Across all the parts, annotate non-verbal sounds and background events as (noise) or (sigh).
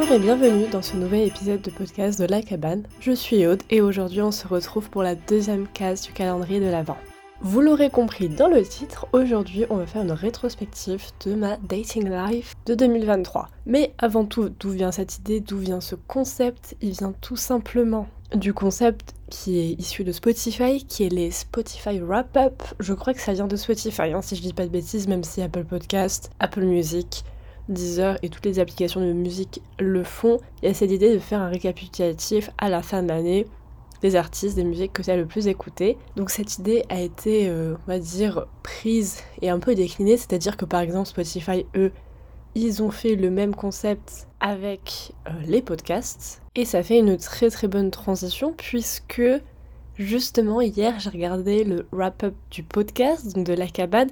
Bonjour et bienvenue dans ce nouvel épisode de podcast de La Cabane. Je suis Aude et aujourd'hui on se retrouve pour la deuxième case du calendrier de l'Avent. Vous l'aurez compris dans le titre, aujourd'hui on va faire une rétrospective de ma dating life de 2023. Mais avant tout, d'où vient cette idée, d'où vient ce concept? Il vient tout simplement du concept qui est issu de Spotify, qui est les Spotify Wrap-Up. Je crois que ça vient de Spotify, hein, si je dis pas de bêtises, même si Apple Podcast, Apple Music, Deezer et toutes les applications de musique le font. Il y a cette idée de faire un récapitulatif à la fin de l'année des artistes, des musiques que tu as le plus écoutées. Donc cette idée a été, euh, on va dire, prise et un peu déclinée, c'est-à-dire que par exemple Spotify, eux, ils ont fait le même concept avec euh, les podcasts et ça fait une très très bonne transition puisque justement hier j'ai regardé le wrap-up du podcast, donc de la cabane,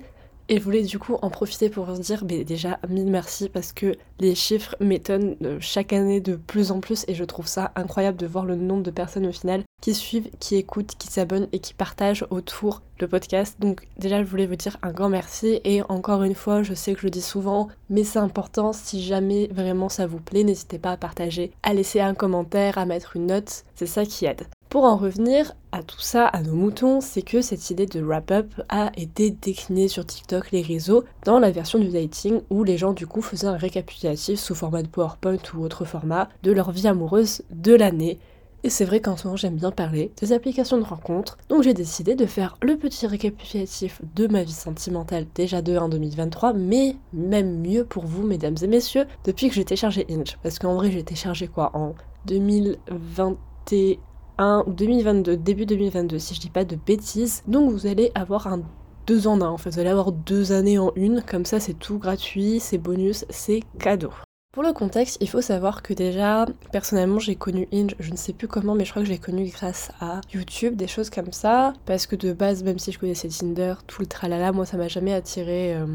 et je voulais du coup en profiter pour se dire déjà mille merci parce que les chiffres m'étonnent euh, chaque année de plus en plus et je trouve ça incroyable de voir le nombre de personnes au final qui suivent, qui écoutent, qui s'abonnent et qui partagent autour le podcast. Donc déjà je voulais vous dire un grand merci et encore une fois je sais que je le dis souvent mais c'est important si jamais vraiment ça vous plaît n'hésitez pas à partager, à laisser un commentaire, à mettre une note, c'est ça qui aide. Pour en revenir à tout ça, à nos moutons, c'est que cette idée de wrap-up a été déclinée sur TikTok, les réseaux, dans la version du dating où les gens du coup faisaient un récapitulatif sous format de PowerPoint ou autre format de leur vie amoureuse de l'année. Et c'est vrai qu'en ce moment j'aime bien parler des applications de rencontres, donc j'ai décidé de faire le petit récapitulatif de ma vie sentimentale déjà de 1 2023, mais même mieux pour vous mesdames et messieurs, depuis que j'ai téléchargé Inch. Parce qu'en vrai j'ai téléchargé quoi en 2021 ou 2022, début 2022, si je dis pas de bêtises. Donc vous allez avoir un deux en un en fait, vous allez avoir deux années en une, comme ça c'est tout gratuit, c'est bonus, c'est cadeau. Pour le contexte, il faut savoir que déjà, personnellement, j'ai connu Inge, je ne sais plus comment, mais je crois que j'ai connu grâce à YouTube, des choses comme ça. Parce que de base, même si je connaissais Tinder, tout le tralala, moi ça m'a jamais attiré euh,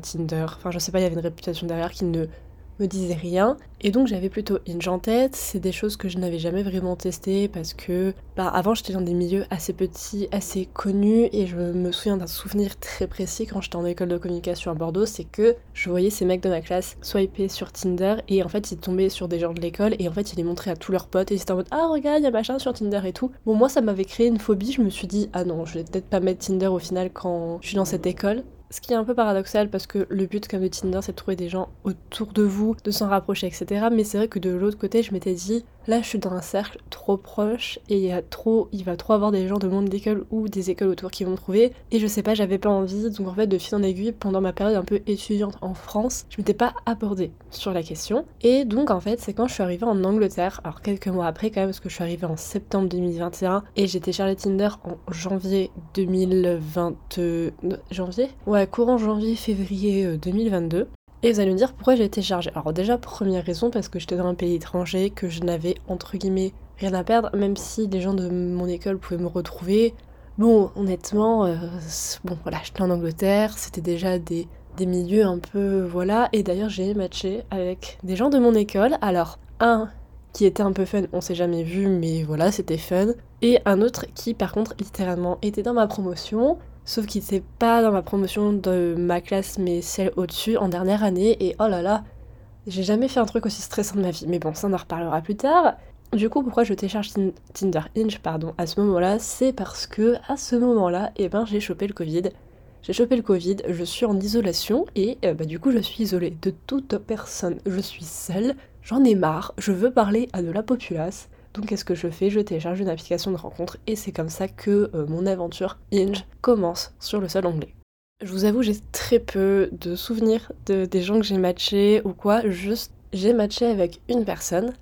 Tinder. Enfin, je sais pas, il y avait une réputation derrière qui ne me disait rien. Et donc j'avais plutôt Inge en tête. C'est des choses que je n'avais jamais vraiment testées parce que bah, avant j'étais dans des milieux assez petits, assez connus. Et je me souviens d'un souvenir très précis quand j'étais en école de communication à Bordeaux, c'est que je voyais ces mecs de ma classe swiper sur Tinder. Et en fait ils tombaient sur des gens de l'école. Et en fait ils les montraient à tous leurs potes. Et ils étaient en mode ah regarde il y a machin sur Tinder et tout. Bon moi ça m'avait créé une phobie, je me suis dit ah non je vais peut-être pas mettre Tinder au final quand je suis dans cette école ce qui est un peu paradoxal parce que le but comme de Tinder c'est de trouver des gens autour de vous, de s'en rapprocher, etc. Mais c'est vrai que de l'autre côté je m'étais dit là je suis dans un cercle trop proche et il y a trop, il va trop avoir des gens de monde d'école ou des écoles autour qui vont trouver. Et je sais pas j'avais pas envie donc en fait de fil en aiguille pendant ma période un peu étudiante en France je m'étais pas abordée sur la question. Et donc en fait c'est quand je suis arrivée en Angleterre alors quelques mois après quand même parce que je suis arrivée en septembre 2021 et j'étais chargée Tinder en janvier 2020 janvier? Ouais courant janvier-février 2022. Et vous allez me dire pourquoi j'ai été chargée. Alors déjà, première raison, parce que j'étais dans un pays étranger, que je n'avais entre guillemets rien à perdre, même si les gens de mon école pouvaient me retrouver. Bon, honnêtement, euh, bon voilà, j'étais en Angleterre, c'était déjà des, des milieux un peu, voilà, et d'ailleurs j'ai matché avec des gens de mon école. Alors, un qui était un peu fun, on s'est jamais vu, mais voilà, c'était fun. Et un autre qui, par contre, littéralement était dans ma promotion, Sauf qu'il n'était pas dans ma promotion de ma classe, mais celle au-dessus en dernière année. Et oh là là, j'ai jamais fait un truc aussi stressant de ma vie. Mais bon, ça on en reparlera plus tard. Du coup, pourquoi je télécharge Tinder Inch pardon, à ce moment-là C'est parce que à ce moment-là, eh ben, j'ai chopé le Covid. J'ai chopé le Covid, je suis en isolation et euh, bah, du coup je suis isolée de toute personne. Je suis seule, j'en ai marre, je veux parler à de la populace. Donc qu'est-ce que je fais? Je télécharge une application de rencontre et c'est comme ça que euh, mon aventure Inge commence sur le sol anglais. Je vous avoue, j'ai très peu de souvenirs de, des gens que j'ai matchés ou quoi, juste j'ai matché avec une personne.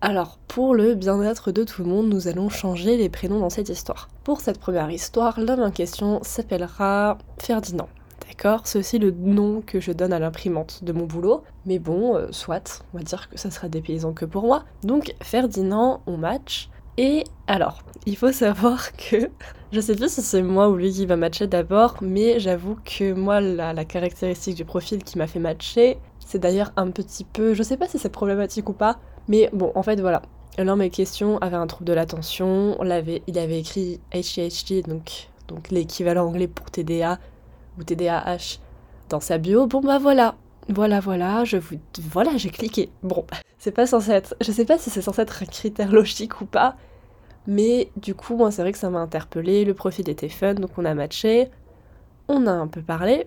Alors, pour le bien-être de tout le monde, nous allons changer les prénoms dans cette histoire. Pour cette première histoire, l'homme en question s'appellera Ferdinand. D'accord C'est aussi le nom que je donne à l'imprimante de mon boulot. Mais bon, euh, soit, on va dire que ça sera des paysans que pour moi. Donc Ferdinand, on match. Et alors, il faut savoir (laughs) que je sais plus si c'est moi ou lui qui va matcher d'abord, mais j'avoue que moi, la, caractéristique du profil qui m'a fait matcher, c'est d'ailleurs un petit peu, je sais pas si c'est problématique ou pas, mais bon, en fait, voilà. L'homme en question avait un trouble de l'attention, il avait écrit donc, donc l'équivalent anglais pour TDA, TDAH dans sa bio, bon bah voilà, voilà, voilà, je vous. Voilà, j'ai cliqué. Bon, (laughs) c'est pas censé être. Je sais pas si c'est censé être un critère logique ou pas, mais du coup, moi, c'est vrai que ça m'a interpellé. Le profil était fun, donc on a matché. On a un peu parlé.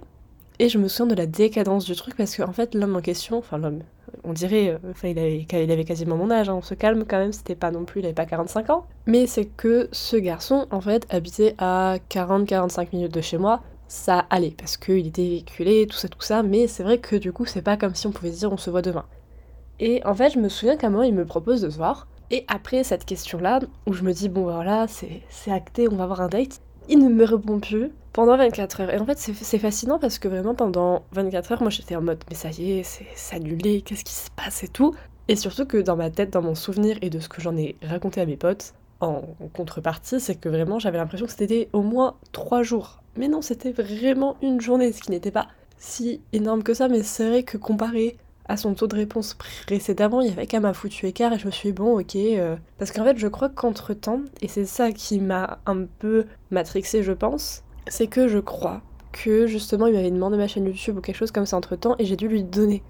Et je me souviens de la décadence du truc parce qu'en en fait, l'homme en question, enfin, l'homme, on dirait, euh, enfin, il avait, il avait quasiment mon âge, hein, on se calme quand même, c'était pas non plus, il avait pas 45 ans. Mais c'est que ce garçon, en fait, habitait à 40-45 minutes de chez moi ça allait parce qu'il était véhiculé, tout ça, tout ça, mais c'est vrai que du coup, c'est pas comme si on pouvait dire on se voit demain. Et en fait, je me souviens qu'à un moment, il me propose de se voir. Et après cette question-là, où je me dis, bon voilà, c'est acté, on va avoir un date, il ne me répond plus pendant 24 heures. Et en fait, c'est fascinant parce que vraiment, pendant 24 heures, moi j'étais en mode, mais ça y est, c'est annulé, qu'est-ce qui se passe et tout. Et surtout que dans ma tête, dans mon souvenir et de ce que j'en ai raconté à mes potes, en contrepartie, c'est que vraiment j'avais l'impression que c'était au moins 3 jours mais non, c'était vraiment une journée, ce qui n'était pas si énorme que ça, mais c'est vrai que comparé à son taux de réponse précédemment, il y avait quand même un foutu écart et je me suis dit, bon, ok. Euh, parce qu'en fait, je crois qu'entre temps, et c'est ça qui m'a un peu matrixé, je pense, c'est que je crois que justement il m'avait demandé ma chaîne YouTube ou quelque chose comme ça entre temps et j'ai dû lui donner.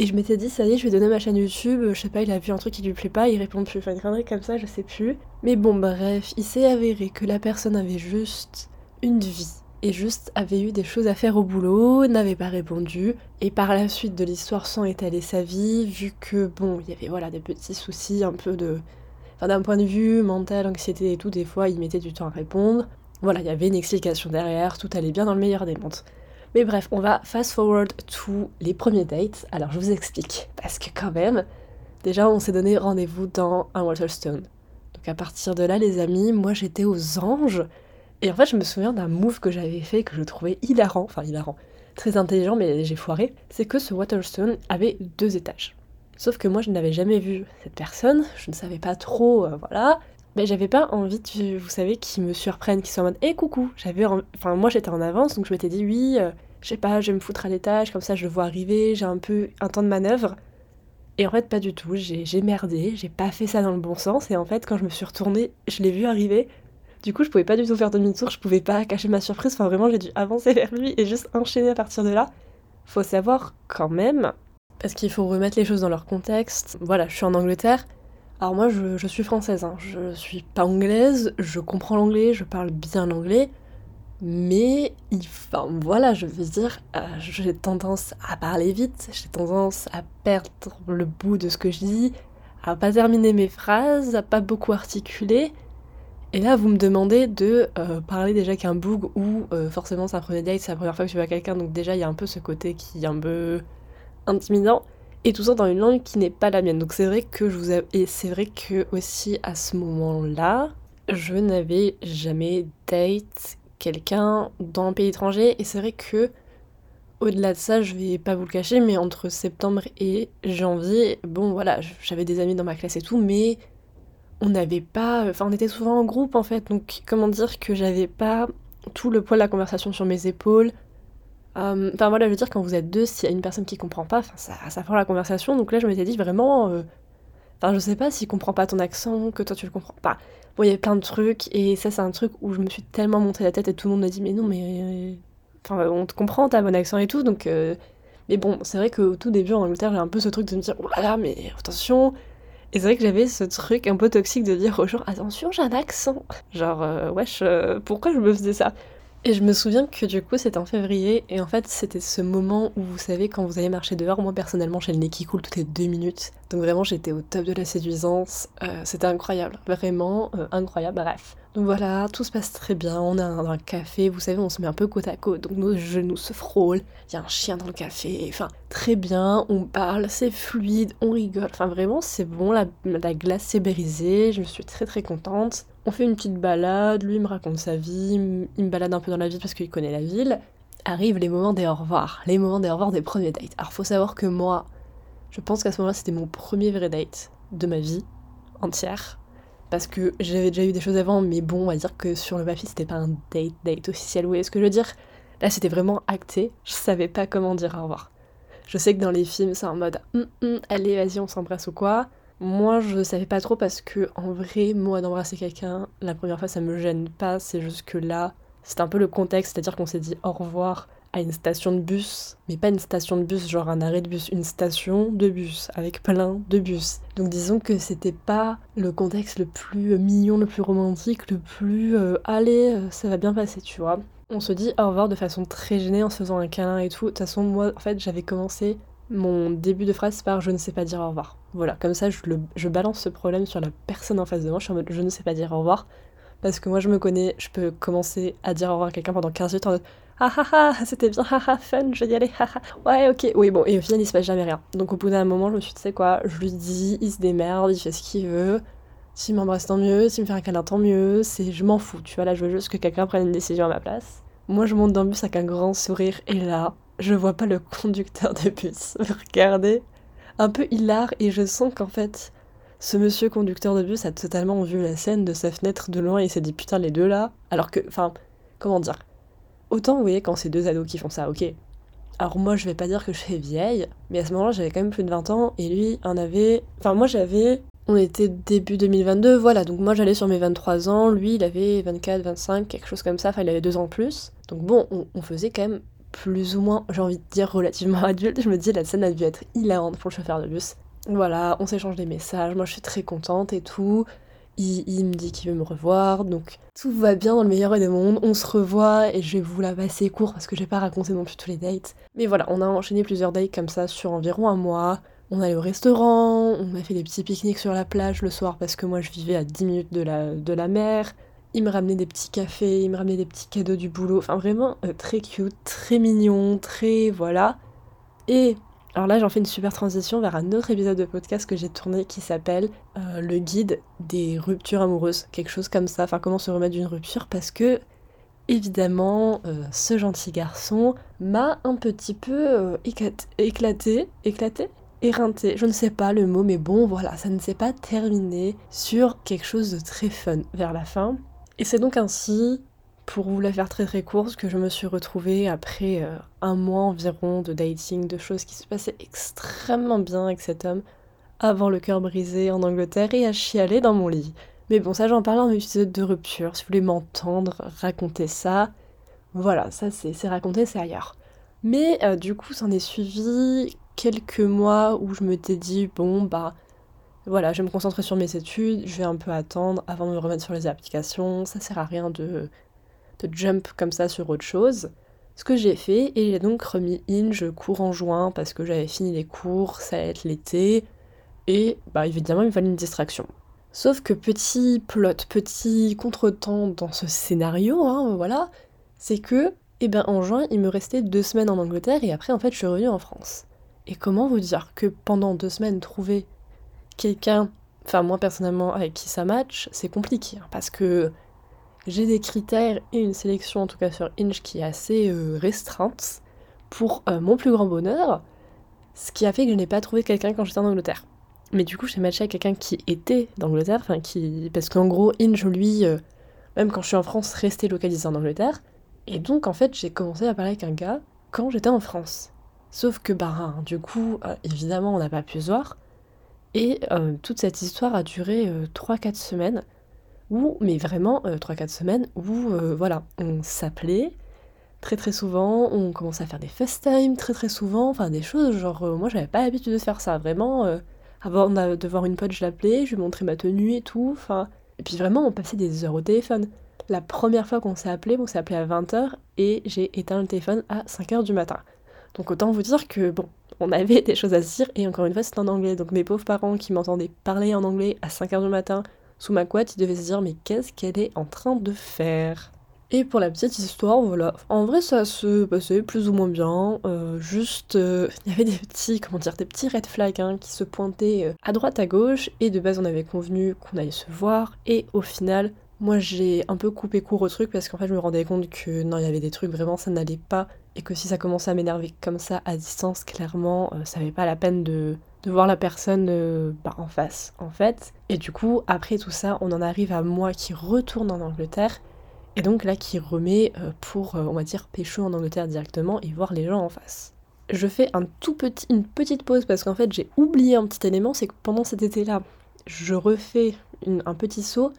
Et je m'étais dit, ça y est, je vais donner ma chaîne YouTube, je sais pas, il a vu un truc qui lui plaît pas, il répond plus, enfin connerie comme ça, je sais plus. Mais bon, bref, il s'est avéré que la personne avait juste une vie et juste avait eu des choses à faire au boulot, n'avait pas répondu, et par la suite de l'histoire sans étaler sa vie, vu que bon, il y avait voilà des petits soucis un peu de. Enfin, d'un point de vue mental, anxiété et tout, des fois il mettait du temps à répondre. Voilà, il y avait une explication derrière, tout allait bien dans le meilleur des mondes. Mais bref, on va fast forward to les premiers dates. Alors je vous explique, parce que quand même, déjà on s'est donné rendez-vous dans un Waterstone. Donc à partir de là, les amis, moi j'étais aux anges. Et en fait, je me souviens d'un move que j'avais fait que je trouvais hilarant, enfin hilarant, très intelligent, mais j'ai foiré. C'est que ce Waterstone avait deux étages. Sauf que moi, je n'avais jamais vu cette personne, je ne savais pas trop, euh, voilà. Mais j'avais pas envie, de, vous savez, qu'ils me surprennent, qu'ils soient en mode hé, coucou J'avais. Enfin, moi, j'étais en avance, donc je m'étais dit Oui, euh, je sais pas, je vais me foutre à l'étage, comme ça, je le vois arriver, j'ai un peu un temps de manœuvre. Et en fait, pas du tout, j'ai merdé, j'ai pas fait ça dans le bon sens, et en fait, quand je me suis retournée, je l'ai vu arriver, du coup, je pouvais pas du tout faire demi-tour, je pouvais pas cacher ma surprise. Enfin, vraiment, j'ai dû avancer (laughs) vers lui et juste enchaîner à partir de là. Faut savoir quand même, parce qu'il faut remettre les choses dans leur contexte. Voilà, je suis en Angleterre. Alors moi, je, suis française, hein. je suis pas anglaise, je comprends l'anglais, je parle bien l'anglais, mais enfin voilà, je veux dire, euh, j'ai tendance à parler vite, j'ai tendance à perdre le bout de ce que je dis, à pas terminer mes phrases, à pas beaucoup articuler. Et là, vous me demandez de euh, parler déjà qu'un bug ou euh, forcément c'est un premier date, c'est la première fois que tu vois quelqu'un, donc déjà il y a un peu ce côté qui est un peu intimidant. Et tout ça dans une langue qui n'est pas la mienne. Donc c'est vrai que je vous ai... Et c'est vrai que aussi à ce moment-là, je n'avais jamais date quelqu'un dans un pays étranger. Et c'est vrai que au-delà de ça, je vais pas vous le cacher, mais entre septembre et janvier, bon voilà, j'avais des amis dans ma classe et tout, mais on n'avait pas. Enfin, on était souvent en groupe en fait, donc comment dire que j'avais pas tout le poids de la conversation sur mes épaules. Euh, enfin voilà, je veux dire, quand vous êtes deux, s'il y a une personne qui comprend pas, ça, ça prend la conversation. Donc là, je m'étais dit vraiment. Euh, enfin, je sais pas s'il comprend pas ton accent, que toi tu le comprends pas. Bon, il y avait plein de trucs, et ça, c'est un truc où je me suis tellement monté la tête et tout le monde m'a dit, mais non, mais. Euh, enfin, on te comprend, t'as bon accent et tout, donc. Mais bon, c'est vrai qu'au tout début en Angleterre, j'ai un peu ce truc de me dire, oh là là, mais attention, et c'est vrai que j'avais ce truc un peu toxique de dire aux gens attention, j'ai un accent. Genre, euh, wesh, euh, pourquoi je me faisais ça? Et je me souviens que du coup, c'était en février, et en fait, c'était ce moment où vous savez, quand vous allez marcher dehors, moi personnellement, j'ai le nez qui coule toutes les deux minutes. Donc vraiment, j'étais au top de la séduisance. Euh, c'était incroyable, vraiment incroyable. Bref. Voilà, tout se passe très bien. On a un, un, café, vous savez, on se met un peu côte à côte, donc nos genoux se frôlent. Il y a un chien dans le café. Enfin, très bien, on parle, c'est fluide, on rigole. Enfin, vraiment, c'est bon. La, la glace s'est brisée. Je me suis très très contente. On fait une petite balade. Lui me raconte sa vie. Il me balade un peu dans la ville parce qu'il connaît la ville. Arrivent les moments des au revoir. Les moments des au revoir des premiers dates. Alors, faut savoir que moi, je pense qu'à ce moment-là, c'était mon premier vrai date de ma vie entière parce que j'avais déjà eu des choses avant, mais bon, on va dire que sur le papier, c'était pas un date date officiel. Vous voyez ce que je veux dire? Là, c'était vraiment acté. Je savais pas comment dire au revoir. Je sais que dans les films, c'est en mode hum, hum, allez, vas-y, on s'embrasse ou quoi. Moi, je savais pas trop parce que, en vrai, moi, d'embrasser quelqu'un, la première fois, ça me gêne pas. C'est juste que là, c'est un peu le contexte, c'est-à-dire qu'on s'est dit au revoir à une station de bus, mais pas une station de bus genre un arrêt de bus, une station de bus avec plein de bus. Donc disons que c'était pas le contexte le plus mignon, le plus romantique, le plus euh, allez, euh, ça va bien passer, tu vois. On se dit au revoir de façon très gênée en se faisant un câlin et tout. De toute façon, moi, en fait, j'avais commencé mon début de phrase par je ne sais pas dire au revoir. Voilà, comme ça, je, je balance ce problème sur la personne en face de moi. Je suis en mode je ne sais pas dire au revoir. Parce que moi, je me connais, je peux commencer à dire au revoir à quelqu'un pendant 15 minutes ah ah ah, c'était bien, fun, je vais y aller, ouais, ok. Oui, bon, et au final, il se passe jamais rien. Donc, au bout d'un moment, je me suis dit, tu sais quoi, je lui dis, il se démerde, il fait ce qu'il veut. S'il m'embrasse, tant mieux. S'il me fait un câlin, tant mieux. C'est, je m'en fous, tu vois, là, je veux juste que quelqu'un prenne une décision à ma place. Moi, je monte dans le bus avec un grand sourire, et là, je vois pas le conducteur de bus (laughs) me regarder un peu hilar, et je sens qu'en fait, ce monsieur conducteur de bus a totalement vu la scène de sa fenêtre de loin et s'est dit putain les deux là. Alors que, enfin, comment dire Autant vous voyez quand c'est deux ados qui font ça, ok. Alors moi je vais pas dire que je suis vieille, mais à ce moment-là j'avais quand même plus de 20 ans et lui en avait... Enfin moi j'avais... On était début 2022, voilà, donc moi j'allais sur mes 23 ans, lui il avait 24, 25, quelque chose comme ça, enfin il avait deux ans plus. Donc bon, on, on faisait quand même plus ou moins, j'ai envie de dire relativement (laughs) adulte, je me dis la scène a dû être hilarante pour le chauffeur de bus. Voilà, on s'échange des messages, moi je suis très contente et tout. Il, me dit qu'il veut me revoir, donc tout va bien dans le meilleur des mondes. On se revoit et je vais vous la passer court parce que j'ai pas raconté non plus tous les dates. Mais voilà, on a enchaîné plusieurs dates comme ça sur environ un mois. On allait au restaurant, on a fait des petits pique-niques sur la plage le soir parce que moi je vivais à 10 minutes de la, de la mer. Il me ramenait des petits cafés, il me ramenait des petits cadeaux du boulot. Enfin vraiment euh, très cute, très mignon, très voilà. Et alors là, j'en fais une super transition vers un autre épisode de podcast que j'ai tourné qui s'appelle euh, Le guide des ruptures amoureuses, quelque chose comme ça, enfin comment se remettre d'une rupture, parce que évidemment, euh, ce gentil garçon m'a un petit peu euh, éclaté, éclaté, éreinté, je ne sais pas le mot, mais bon, voilà, ça ne s'est pas terminé sur quelque chose de très fun vers la fin. Et c'est donc ainsi pour vous la faire très très courte, que je me suis retrouvée après euh, un mois environ de dating, de choses qui se passaient extrêmement bien avec cet homme, avant le cœur brisé en Angleterre et à chialer dans mon lit. Mais bon, ça j'en parle dans épisode de rupture, si vous voulez m'entendre raconter ça, voilà, ça c'est raconté, c'est ailleurs. Mais euh, du coup, s'en est suivi quelques mois où je me t'ai dit, bon bah voilà, je vais me concentrer sur mes études, je vais un peu attendre avant de me remettre sur les applications, ça sert à rien de de jump comme ça sur autre chose. Ce que j'ai fait, et j'ai donc remis Inge cours en juin parce que j'avais fini les cours, ça allait être l'été, et bah évidemment il me fallait une distraction. Sauf que petit plot, petit contretemps dans ce scénario, hein, voilà, c'est que, eh ben en juin, il me restait deux semaines en Angleterre et après en fait je suis revenue en France. Et comment vous dire que pendant deux semaines trouver quelqu'un, enfin moi personnellement avec qui ça match, c'est compliqué, hein, parce que j'ai des critères et une sélection, en tout cas sur Inch, qui est assez euh, restreinte pour euh, mon plus grand bonheur, ce qui a fait que je n'ai pas trouvé quelqu'un quand j'étais en Angleterre. Mais du coup, j'ai matché avec quelqu'un qui était d'Angleterre, enfin qui. Parce qu'en gros, Inch, lui, euh, même quand je suis en France, restait localisé en Angleterre. Et donc, en fait, j'ai commencé à parler avec un gars quand j'étais en France. Sauf que, bah, du coup, évidemment, on n'a pas pu se voir. Et toute cette histoire a duré 3-4 semaines où, mais vraiment, 3-4 euh, semaines, où, euh, voilà, on s'appelait très très souvent, on commençait à faire des FaceTime très très souvent, enfin des choses, genre, euh, moi j'avais pas l'habitude de faire ça, vraiment, avant de voir une pote, je l'appelais, je lui montrais ma tenue et tout, enfin, et puis vraiment, on passait des heures au téléphone. La première fois qu'on s'est appelé, on s'est appelé à 20h et j'ai éteint le téléphone à 5h du matin. Donc autant vous dire que bon, on avait des choses à se dire et encore une fois c'était en anglais. Donc mes pauvres parents qui m'entendaient parler en anglais à 5h du matin sous ma couette, il devait se dire mais qu'est-ce qu'elle est en train de faire? Et pour la petite histoire, voilà. En vrai, ça se passait plus ou moins bien. Euh, juste, euh, (laughs) il y avait des petits, comment dire, des petits red flags hein, qui se pointaient euh, à droite, à gauche. Et de base, on avait convenu qu'on allait se voir. Et au final, moi, j'ai un peu coupé court au truc parce qu'en fait, je me rendais compte que non, il y avait des trucs vraiment, ça n'allait pas. Et que si ça commençait à m'énerver comme ça à distance, clairement, ça n'avait pas la peine de, de voir la personne euh, bah, en face, en fait. Et du coup, après tout ça, on en arrive à moi qui retourne en Angleterre, et donc là qui remet euh, pour, euh, on va dire, pécho en Angleterre directement et voir les gens en face. Je fais un tout petit, une petite pause parce qu'en fait j'ai oublié un petit élément, c'est que pendant cet été-là, je refais un petit saut,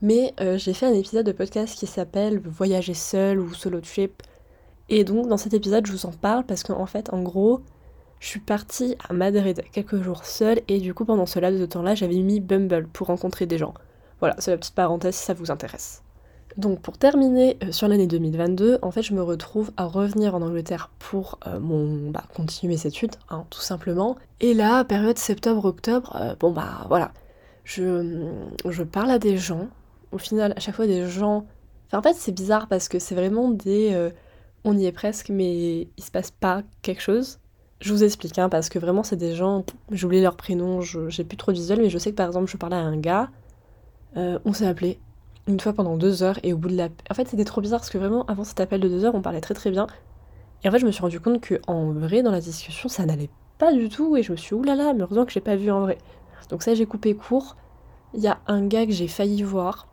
mais j'ai fait un épisode de podcast qui s'appelle Voyager seul ou solo trip, Et donc dans cet épisode, je vous en parle parce qu'en fait, en gros, je suis partie à Madrid quelques jours seule et du coup pendant ce laps de temps-là, j'avais mis Bumble pour rencontrer des gens. Voilà, c'est la petite parenthèse si ça vous intéresse. Donc pour terminer euh, sur l'année 2022, en fait je me retrouve à revenir en Angleterre pour euh, mon bah, continuer mes études, hein, tout simplement. Et là, période septembre-octobre, euh, bon bah voilà, je, je parle à des gens. Au final, à chaque fois des gens. En fait c'est bizarre parce que c'est vraiment des. on y est presque, mais il se passe pas quelque chose. Je vous explique, hein, parce que vraiment c'est des gens. J'oublie leur prénom, j'ai plus trop de visuel, mais je sais que par exemple je parlais à un gars. on s'est appelé une fois pendant deux heures et au bout de la... En fait c'était trop bizarre parce que vraiment avant cet appel de deux heures on parlait très très bien. Et en fait je me suis rendu compte que en vrai dans la discussion ça n'allait pas du tout et je me suis oulala mais heureusement que j'ai pas vu en vrai. Donc ça j'ai coupé court. Il y a un gars que j'ai failli voir.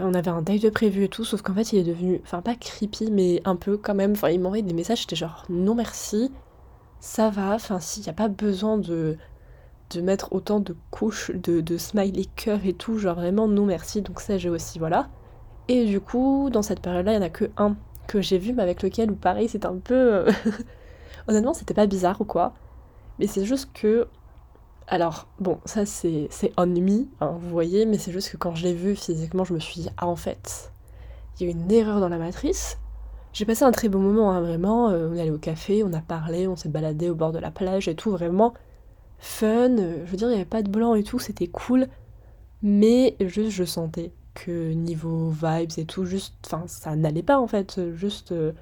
On avait un date de prévu et tout, sauf qu'en fait il est devenu, enfin pas creepy, mais un peu quand même. Enfin il m'envoyait des messages, j'étais genre non merci, ça va, enfin s'il n'y a pas besoin de, de mettre autant de couches de, de smiley cœur et tout, genre vraiment non merci, donc ça j'ai aussi, voilà. Et du coup, dans cette période-là, il n'y en a que un que j'ai vu, mais avec lequel, ou pareil, c'est un peu... Euh, (laughs) honnêtement, c'était pas bizarre ou quoi, mais c'est juste que... Alors, bon, ça c'est on me, hein, vous voyez, mais c'est juste que quand je l'ai vu physiquement, je me suis dit, ah en fait, il y a une erreur dans la matrice. J'ai passé un très bon moment, hein, vraiment. Euh, on est allé au café, on a parlé, on s'est baladé au bord de la plage et tout, vraiment fun. Je veux dire, il n'y avait pas de blanc et tout, c'était cool. Mais juste, je sentais que niveau vibes et tout, juste, enfin, ça n'allait pas en fait. Juste, euh,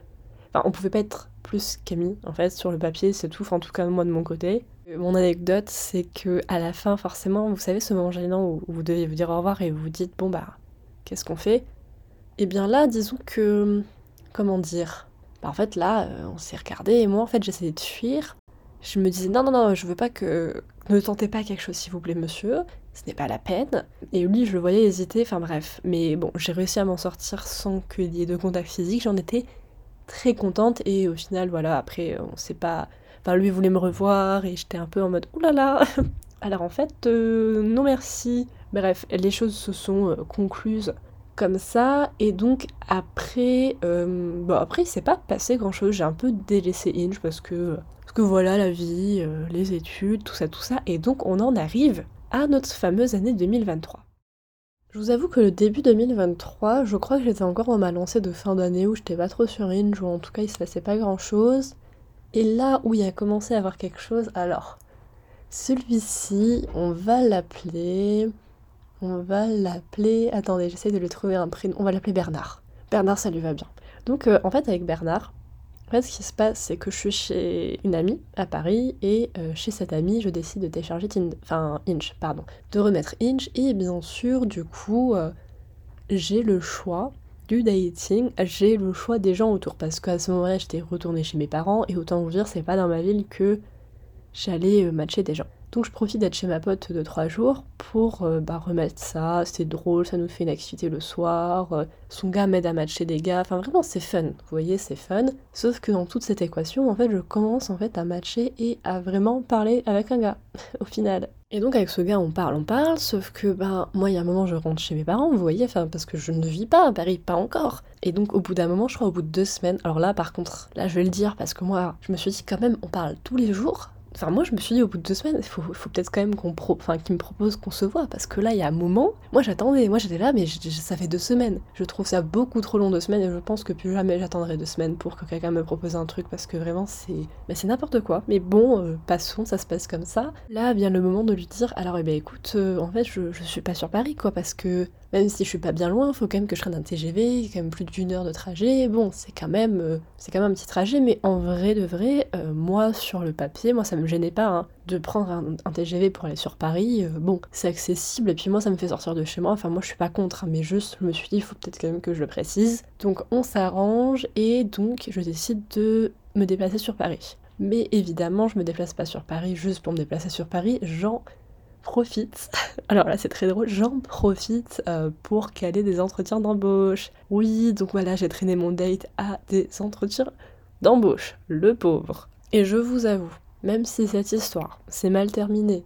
enfin, on pouvait pas être plus qu'amis en fait sur le papier, c'est tout. en tout cas, moi de mon côté. Mon anecdote, c'est que à la fin, forcément, vous savez ce moment gênant où vous devez vous dire au revoir et vous vous dites bon bah, qu'est-ce qu'on fait? Eh bien là, disons que, comment dire bah, En fait, là, euh, on s'est regardé et moi, en fait, j'essayais de fuir je me disais non, non, non, je veux pas que. Ne tentez pas quelque chose, s'il vous plaît, monsieur. Ce n'est pas la peine. Et lui, je le voyais hésiter, enfin bref. Mais bon, j'ai réussi à m'en sortir sans qu'il y ait de contact physique. J'en étais très contente. Et au final, voilà, après, on sait pas. Enfin, lui voulait me revoir et j'étais un peu en mode oulala. (laughs) Alors en fait, euh, non merci. Bref, les choses se sont euh, concluses comme ça et donc après euh, bon après il s'est pas passé grand chose j'ai un peu délaissé Inge parce que que voilà la vie, euh, les études, tout ça, tout ça, et donc on en arrive à notre fameuse année 2023. Je vous avoue que le début 2023, je crois que j'étais encore dans ma lancée de fin d'année où j'étais pas trop sur Inge, ou en tout cas il se passait pas grand chose. Et là où il a commencé à avoir quelque chose, alors, celui-ci, on va l'appeler. On va l'appeler. Attendez, j'essaie de lui trouver un prénom. On va l'appeler Bernard. Bernard, ça lui va bien. Donc, euh, en fait, avec Bernard, en fait, ce qui se passe, c'est que je suis chez une amie à Paris et euh, chez cette amie, je décide de télécharger enfin Inch, pardon, de remettre Inch et bien sûr, du coup, euh, j'ai le choix du dating, j'ai le choix des gens autour parce qu'à ce moment-là, j'étais retournée chez mes parents et autant vous dire, c'est pas dans ma ville que j'allais matcher des gens. Donc je profite d'être chez ma pote de trois jours pour euh, bah, remettre ça, c'est drôle, ça nous fait une activité le soir, euh, son gars m'aide à matcher des gars, enfin vraiment c'est fun, vous voyez c'est fun. Sauf que dans toute cette équation, en fait je commence en fait à matcher et à vraiment parler avec un gars, (laughs) au final. Et donc avec ce gars on parle, on parle, sauf que bah moi il y a un moment je rentre chez mes parents, vous voyez, enfin parce que je ne vis pas à Paris, pas encore. Et donc au bout d'un moment, je crois au bout de deux semaines, alors là par contre, là je vais le dire parce que moi je me suis dit quand même on parle tous les jours, Enfin, moi, je me suis dit au bout de deux semaines, il faut, peut-être quand même qu'on qu'il me propose qu'on se voit, parce que là, il y a un moment, moi j'attendais, moi j'étais là, mais ça fait deux semaines. Je trouve ça beaucoup trop long deux semaines, et je pense que plus jamais j'attendrai deux semaines pour que quelqu'un me propose un truc, parce que vraiment, c'est bah, c'est n'importe quoi. Mais bon, euh, passons, ça se passe comme ça. Là vient le moment de lui dire, alors, eh ben écoute, euh, en fait, je, je suis pas sur Paris, quoi, parce que même si je suis pas bien loin, faut quand même que je prenne un TGV, quand même plus d'une heure de trajet. Bon, c'est quand même, euh, c'est quand même un petit trajet, mais en vrai de vrai, euh, moi sur le papier, moi ça me gênait pas hein, de prendre un, TGV pour aller sur Paris. Euh, bon, c'est accessible et puis moi ça me fait sortir de chez moi. Enfin moi je suis pas contre, hein, mais juste je me suis dit il faut peut-être quand même que je le précise. Donc on s'arrange et donc je décide de me déplacer sur Paris. Mais évidemment, je me déplace pas sur Paris juste pour me déplacer sur Paris, j'en profite, (laughs) alors là c'est très drôle, j'en profite euh, pour caler des entretiens d'embauche. Oui, donc voilà, j'ai traîné mon date à des entretiens d'embauche, le pauvre. Et je vous avoue, même si cette histoire s'est mal terminée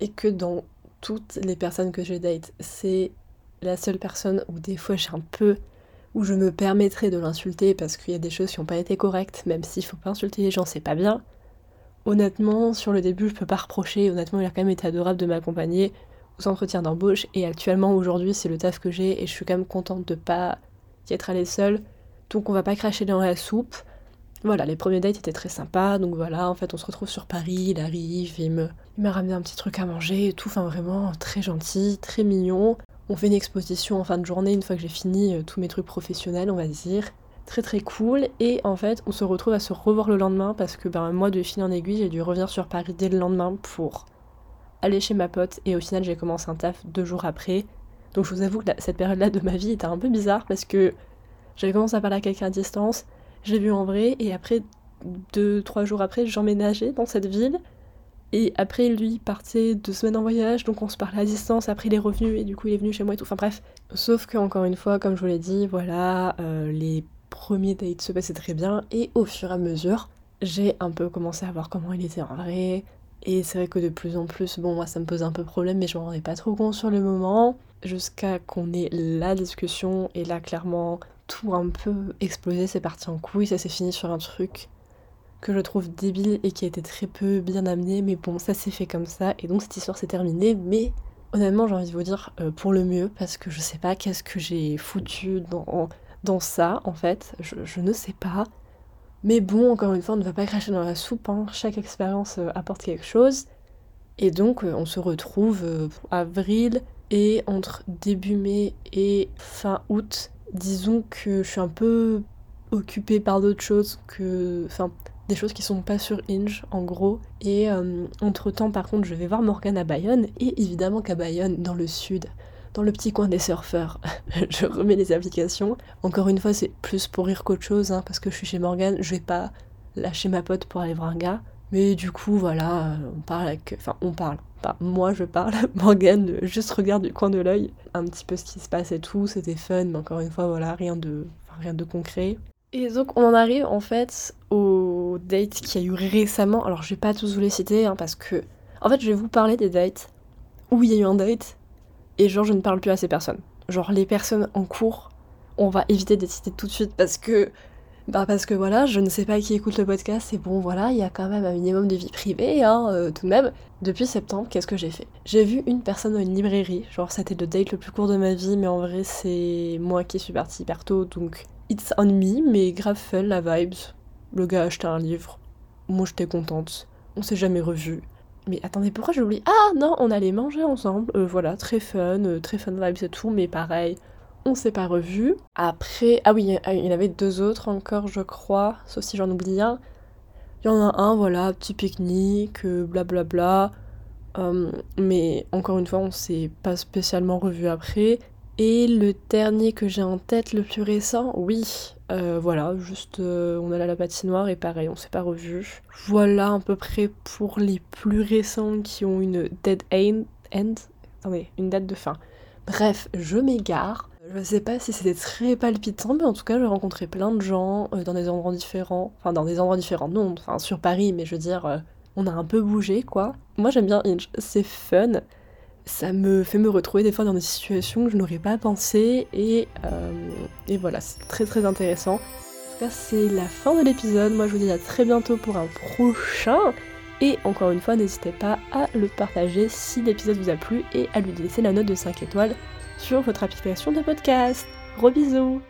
et que dans toutes les personnes que je date, c'est la seule personne où des fois j'ai un peu où je me permettrai de l'insulter parce qu'il y a des choses qui n'ont pas été correctes, même s'il faut pas insulter les gens, c'est pas bien. Honnêtement, sur le début, je peux pas reprocher. Honnêtement, il a quand même été adorable de m'accompagner aux entretiens d'embauche. Et actuellement, aujourd'hui, c'est le taf que j'ai et je suis quand même contente de pas y être allée seule. Donc, on va pas cracher dans la soupe. Voilà, les premiers dates étaient très sympas. Donc voilà, en fait, on se retrouve sur Paris. Il arrive, il me, il m'a ramené un petit truc à manger et tout. Enfin, vraiment très gentil, très mignon. On fait une exposition en fin de journée une fois que j'ai fini euh, tous mes trucs professionnels, on va dire. Très très cool. Et en fait, on se retrouve à se revoir le lendemain parce que ben, moi, de fil en aiguille, j'ai dû revenir sur Paris dès le lendemain pour aller chez ma pote. Et au final, j'ai commencé un taf deux jours après. Donc je vous avoue que cette période-là de ma vie était un peu bizarre parce que j'avais commencé à parler à quelqu'un à distance, je l'ai vu en vrai, et après, deux, trois jours après, j'emménageais dans cette ville. Et après, lui partait deux semaines en voyage, donc on se parlait à distance. Après, il est revenu et du coup, il est venu chez moi et tout. Enfin bref. Sauf que, encore une fois, comme je vous l'ai dit, voilà, euh, les premiers dates se passaient très bien. Et au fur et à mesure, j'ai un peu commencé à voir comment il était en vrai. Et c'est vrai que de plus en plus, bon, moi ça me pose un peu problème, mais je m'en rendais pas trop compte sur le moment. Jusqu'à qu'on ait la discussion, et là, clairement, tout un peu explosé, c'est parti en couille. Ça s'est fini sur un truc que je trouve débile et qui a été très peu bien amené, mais bon, ça s'est fait comme ça, et donc cette histoire s'est terminée, mais honnêtement, j'ai envie de vous dire euh, pour le mieux, parce que je sais pas qu'est-ce que j'ai foutu dans, dans ça, en fait, je, ne sais pas. Mais bon, encore une fois, on ne va pas cracher dans la soupe, hein. chaque expérience euh, apporte quelque chose. Et donc, euh, on se retrouve avril et entre début mai et fin août. Disons que je suis un peu occupée par d'autres choses que. Enfin, des choses qui sont pas sur Inge en gros. Et euh, entre temps par contre je vais voir Morgane à Bayonne et évidemment qu'à Bayonne dans le sud, dans le petit coin des surfeurs, (laughs) je remets les applications. Encore une fois c'est plus pour rire qu'autre chose hein, parce que je suis chez Morgane, je vais pas lâcher ma pote pour aller voir un gars. Mais du coup voilà, on parle avec... Enfin on parle. Moi je parle, (laughs) Morgane juste regarde du coin de l'œil un petit peu ce qui se passe et tout, c'était fun, mais encore une fois voilà, rien de, rien de concret. Et donc on en arrive en fait aux dates qu'il y a eu récemment. Alors je vais pas tous vous les citer hein, parce que en fait je vais vous parler des dates où il y a eu un date et genre je ne parle plus à ces personnes. Genre les personnes en cours, on va éviter les citer tout de suite parce que bah parce que voilà, je ne sais pas qui écoute le podcast et bon voilà, il y a quand même un minimum de vie privée hein, euh, tout de même. Depuis septembre, qu'est-ce que j'ai fait? J'ai vu une personne dans une librairie, genre c'était le date le plus court de ma vie mais en vrai c'est moi qui suis partie hyper tôt donc It's on me, mais grave fun la vibes. Le gars a acheté un livre. Moi j'étais contente. On s'est jamais revus. Mais attendez, pourquoi j'ai oublié? Ah non, on allait manger ensemble. Euh, voilà, très fun, euh, très fun vibes et tout, mais pareil, on s'est pas revus. Après, ah oui, il y en avait deux autres encore, je crois, sauf si j'en oublie un. Il y en a un, voilà, petit pique-nique, blablabla. Euh, mais encore une fois, on s'est pas spécialement revus après. Et le dernier que j'ai en tête, le plus récent, oui, euh, voilà, juste euh, on allait à la patinoire et pareil, on s'est pas revu. Voilà à peu près pour les plus récents qui ont une dead end, end attendez, une date de fin. Bref, je m'égare. Je sais pas si c'était très palpitant, mais en tout cas, j'ai rencontré plein de gens euh, dans des endroits différents. Enfin, dans des endroits différents, non, enfin sur Paris, mais je veux dire, on a un peu bougé quoi. Moi j'aime bien Inch, c'est fun ça me fait me retrouver des fois dans des situations que je n'aurais pas pensé et, euh, et voilà, c'est très très intéressant. En tout cas, c'est la fin de l'épisode. Moi, je vous dis à très bientôt pour un prochain. Et encore une fois, n'hésitez pas à le partager si l'épisode vous a plu et à lui laisser la note de 5 étoiles sur votre application de podcast. Gros bisous